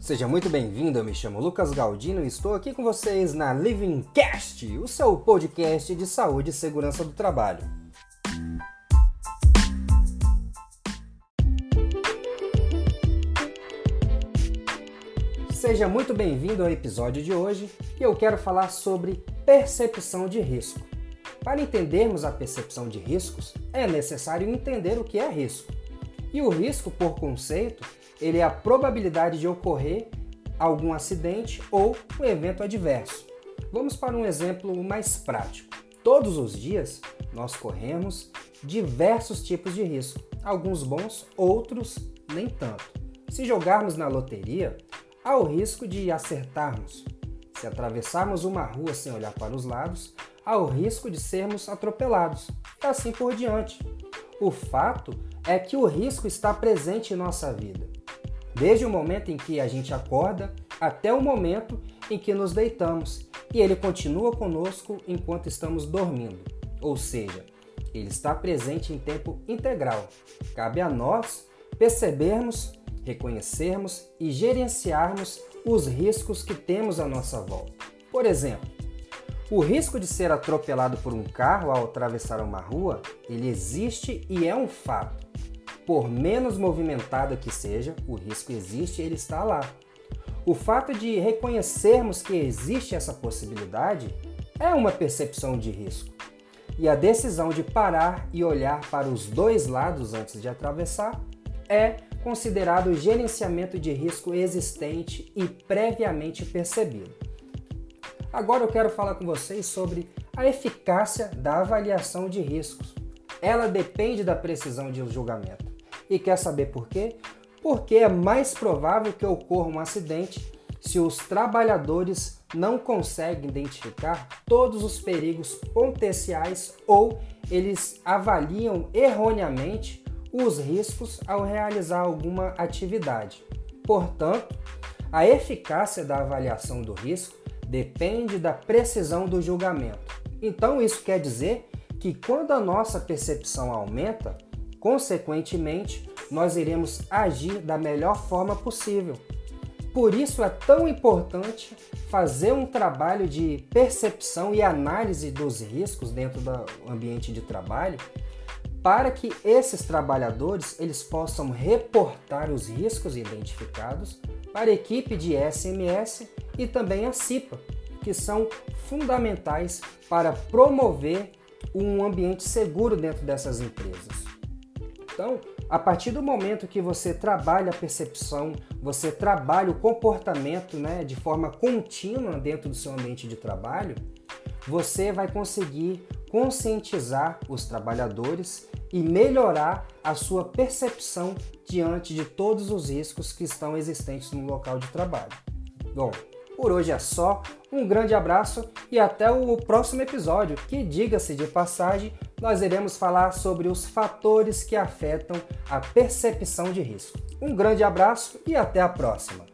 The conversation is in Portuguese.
Seja muito bem-vindo, eu me chamo Lucas Galdino e estou aqui com vocês na Living Cast, o seu podcast de saúde e segurança do trabalho. Seja muito bem-vindo ao episódio de hoje e eu quero falar sobre percepção de risco. Para entendermos a percepção de riscos, é necessário entender o que é risco. E o risco, por conceito, ele é a probabilidade de ocorrer algum acidente ou um evento adverso. Vamos para um exemplo mais prático. Todos os dias nós corremos diversos tipos de risco, alguns bons, outros nem tanto. Se jogarmos na loteria, há o risco de acertarmos. Se atravessarmos uma rua sem olhar para os lados, há o risco de sermos atropelados, e assim por diante. O fato é que o risco está presente em nossa vida, desde o momento em que a gente acorda até o momento em que nos deitamos, e ele continua conosco enquanto estamos dormindo. Ou seja, ele está presente em tempo integral. Cabe a nós percebermos, reconhecermos e gerenciarmos os riscos que temos à nossa volta. Por exemplo, o risco de ser atropelado por um carro ao atravessar uma rua, ele existe e é um fato. Por menos movimentada que seja, o risco existe e ele está lá. O fato de reconhecermos que existe essa possibilidade é uma percepção de risco. E a decisão de parar e olhar para os dois lados antes de atravessar é considerado gerenciamento de risco existente e previamente percebido. Agora eu quero falar com vocês sobre a eficácia da avaliação de riscos. Ela depende da precisão de julgamento. E quer saber por quê? Porque é mais provável que ocorra um acidente se os trabalhadores não conseguem identificar todos os perigos potenciais ou eles avaliam erroneamente os riscos ao realizar alguma atividade. Portanto, a eficácia da avaliação do risco depende da precisão do julgamento. Então, isso quer dizer que quando a nossa percepção aumenta, consequentemente, nós iremos agir da melhor forma possível. Por isso é tão importante fazer um trabalho de percepção e análise dos riscos dentro do ambiente de trabalho, para que esses trabalhadores eles possam reportar os riscos identificados para a equipe de SMS e também a CIPA, que são fundamentais para promover um ambiente seguro dentro dessas empresas. Então, a partir do momento que você trabalha a percepção, você trabalha o comportamento né, de forma contínua dentro do seu ambiente de trabalho, você vai conseguir conscientizar os trabalhadores e melhorar a sua percepção diante de todos os riscos que estão existentes no local de trabalho. Bom, por hoje é só. Um grande abraço e até o próximo episódio, que, diga-se de passagem, nós iremos falar sobre os fatores que afetam a percepção de risco. Um grande abraço e até a próxima!